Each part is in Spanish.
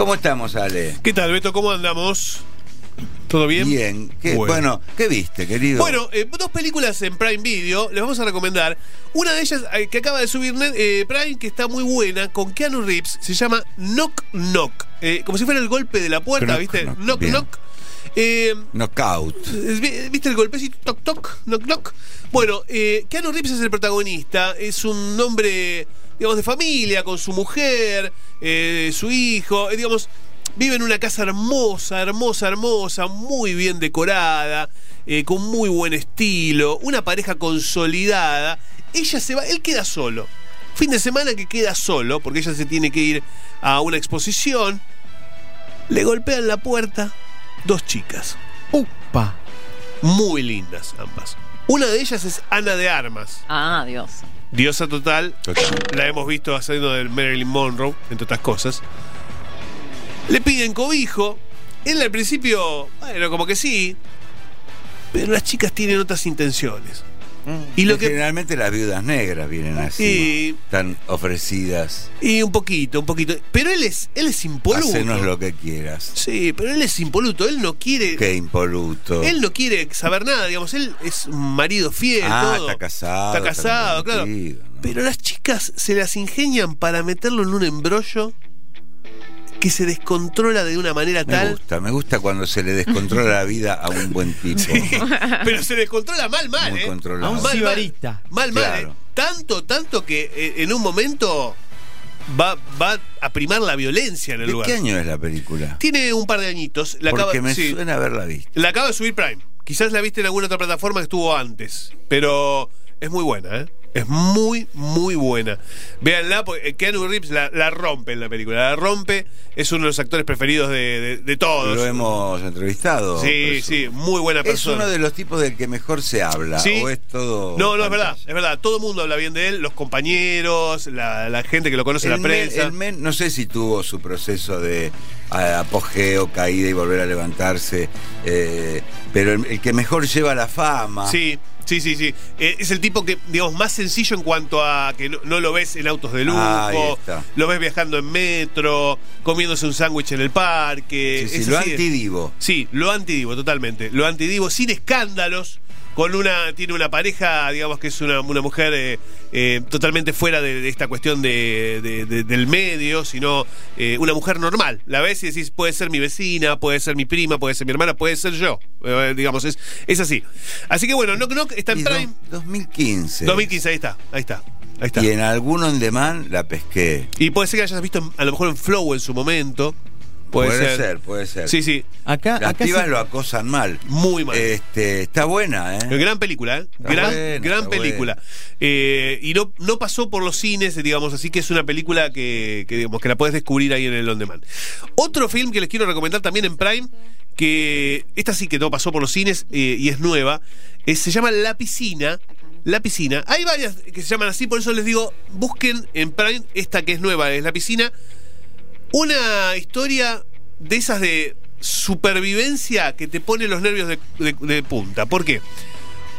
¿Cómo estamos, Ale? ¿Qué tal, Beto? ¿Cómo andamos? ¿Todo bien? Bien. ¿Qué- bueno. ¿qué viste, querido? Bueno, eh, dos películas en Prime Video, les vamos a recomendar. Una de ellas eh, que acaba de subir eh, Prime, que está muy buena, con Keanu Reeves, se llama Knock Knock. Eh, como si fuera el golpe de la puerta, Knock, ¿viste? knock, Knock. Knock. Eh, Knockout. ¿Viste el golpecito? Toc, toc, knock, knock. Bueno, eh, Keanu Reeves es el protagonista. Es un hombre, digamos, de familia, con su mujer, eh, su hijo. eh, digamos, vive en una casa hermosa, hermosa, hermosa, muy bien decorada, eh, con muy buen estilo. Una pareja consolidada. Ella se va, él queda solo. Fin de semana que queda solo, porque ella se tiene que ir a una exposición. Le golpean la puerta dos chicas Upa. muy lindas ambas. Una de ellas es Ana de Armas, Ah, Dios. diosa total. La hemos visto haciendo de Marilyn Monroe, entre otras cosas. Le piden cobijo. Él al principio, bueno, como que sí. Pero las chicas tienen otras intenciones. Y lo que- Generalmente las viudas negras vienen así. Y- Están ofrecidas. Y un poquito, un poquito. Pero él es, él es impoluto. Hacenos lo que quieras. Sí, pero él es impoluto. Él no quiere. Qué impoluto. Él no quiere saber nada, digamos. Él es un marido fiel. Ah, todo. está casado, Está casado, está claro. Pero las chicas se las ingenian para meterlo en un embrollo que se descontrola de una manera Me tal. gusta, me gusta cuando se le descontrola la vida a un buen tipo. Pero se descontrola mal, mal, Muy ¿eh? controlado. A un Mal, mal. sibarita. Mal, mal, Claro. ¿eh? Tanto, tanto que eh, en un momento va, va a primar la violencia en el ¿De lugar. qué año es la película? Tiene un par de añitos. La Porque acaba, me sí. suena haberla visto. La acaba de subir Prime. Quizás la viste en alguna otra plataforma que estuvo antes. Pero es muy buena, ¿eh? Es muy, muy buena. Véanla, porque Keanu Reeves la, la rompe en la película. La rompe. Es uno de los actores preferidos de, de- de todos. Lo hemos entrevistado. Sí, sí, muy buena Es persona. uno de los tipos del que mejor se habla. Sí. O es todo. No, no, es verdad, es verdad. Todo el mundo habla bien de él, los compañeros, la, la gente que lo conoce en El la men, prensa. el men, no sé si tuvo su proceso de apogeo, caída y volver a levantarse, eh, pero el, el que mejor lleva la fama. Sí, sí, sí, sí. Eh, es el tipo que, digamos, más sencillo en cuanto a que no, no lo ves en autos de lujo, lo ves viajando en metro, comiéndose un sándwich en el parque. Sí, sí, lo antidivo. Sí, lo antidivo, totalmente. Lo antidivo, sin escándalos. Con una, tiene una pareja, digamos que es una, una mujer eh, eh, totalmente fuera de, de esta cuestión de, de- de- del medio, sino eh, una mujer normal. La ves y decís, puede ser mi vecina, puede ser mi prima, puede ser mi hermana, puede ser yo. Digamos, es, es así. Así que bueno, Knock Knock está en Prime. 2015. 2015, ahí está, ahí está. Ahí está. Y en alguno en demand la pesqué. Y puede ser que hayas visto a lo mejor en Flow en su momento. Puede, puede ser. ser. puede ser. Sí, sí, Acá, Las acá pibas se- lo acosan mal. muy mal. Este, está buena, ¿eh? Gran película, ¿eh? Está Gran, buena, gran está película. Eh, y no, no pasó por los cines, digamos, así que es una película que, que, digamos, que la puedes descubrir ahí en el On Demand. Otro film que les quiero recomendar también en Prime, que esta sí que no pasó por los cines eh, y es nueva, eh, se llama La Piscina. La Piscina. Hay varias que se llaman así, por eso les digo, busquen en Prime esta que es nueva, es La Piscina. Una historia de esas de supervivencia que te pone los nervios de, de- de punta. ¿Por qué?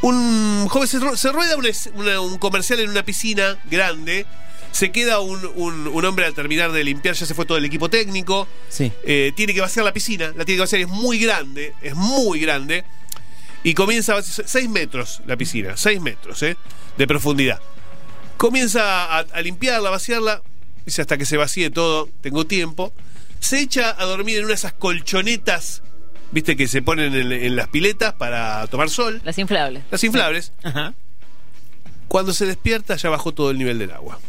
Un joven se, ru- se rueda un, es- una- un comercial en una piscina grande. Se queda un, un- un hombre al terminar de limpiar, ya se fue todo el equipo técnico. Sí. Eh, tiene que vaciar la piscina, la tiene que vaciar, es muy grande, es muy grande. Y comienza a vaciar, 6 metros la piscina, 6 metros ¿eh? de profundidad. Comienza a, a limpiarla, a vaciarla, dice hasta que se vacíe todo, tengo tiempo. Se echa a dormir en una de esas colchonetas, viste, que se ponen en, en las piletas para tomar sol, Las inflables. las inflables. Ajá. Cuando se despierta ya bajó todo el nivel del agua.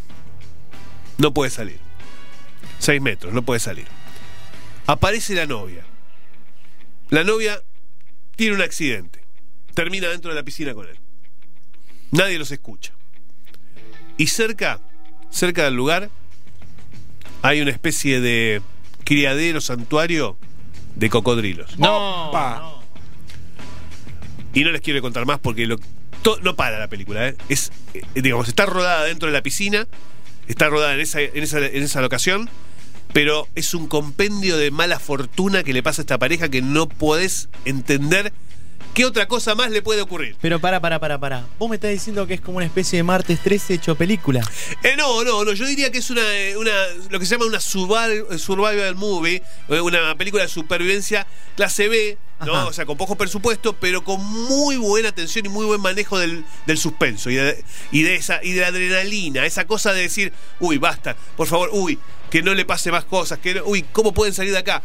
No puede salir. 6 metros, no puede salir. Aparece la novia. La novia tiene un accidente. Termina dentro de la piscina con él. Nadie los escucha. Y cerca, cerca del lugar, hay una especie de criadero, santuario de cocodrilos. No. Y no les quiero contar más porque lo- to- no para la película. ¿eh? Es, eh, digamos, está rodada dentro de la piscina, está rodada en esa, en esa, en esa locación, pero es un compendio de mala fortuna que le pasa a esta pareja que no podés entender ¿Qué otra cosa más le puede ocurrir? Pero para, para, para, para. Vos me estás diciendo que es como una especie de martes 13 hecho película. Eh, no, no, no, yo diría que es una, eh, una lo que se llama una survival, survival movie, eh, una película de supervivencia clase B, ¿no? Ajá. O sea, con poco presupuesto, pero con muy buena atención y muy buen manejo del, del suspenso y de, y de esa y de la adrenalina, esa cosa de decir, uy, basta, por favor, uy, que no le pase más cosas, que no- uy, ¿cómo pueden salir de acá?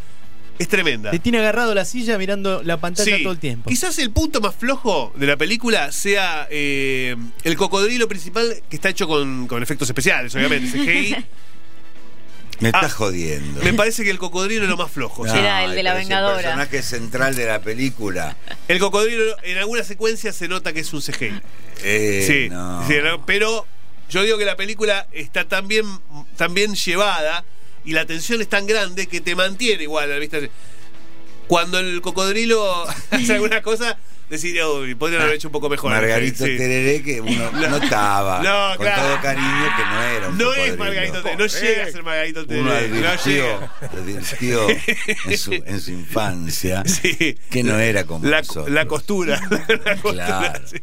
Es tremenda. Te tiene agarrado la silla mirando la pantalla Sí. todo el tiempo. Quizás el punto más flojo de la película sea eh, el cocodrilo principal que está hecho con, con efectos especiales, obviamente. CGI. Me Ah, está jodiendo. Me parece que el cocodrilo es lo más flojo. No. Era el de la Vengadora. El personaje central de la película. El cocodrilo en alguna secuencia se nota que es un CGI. Eh, sí, no. sí, ¿no? pero yo digo que la película está tan bien, tan bien llevada y la tensión es tan grande que te mantiene igual a la vista. Cuando el cocodrilo hace alguna cosa, decir, uy, podrían haber hecho un poco mejor. Margarito Sí. Tereré, que uno notaba No, con claro. todo cariño que no era un No es. Margarito Tereré, no llega a ser Margarito Uno Tereré. No advirtió, llega. advirtió en, su, en su infancia Sí. que no era como La, nosotros. la costura. La costura, Claro. sí.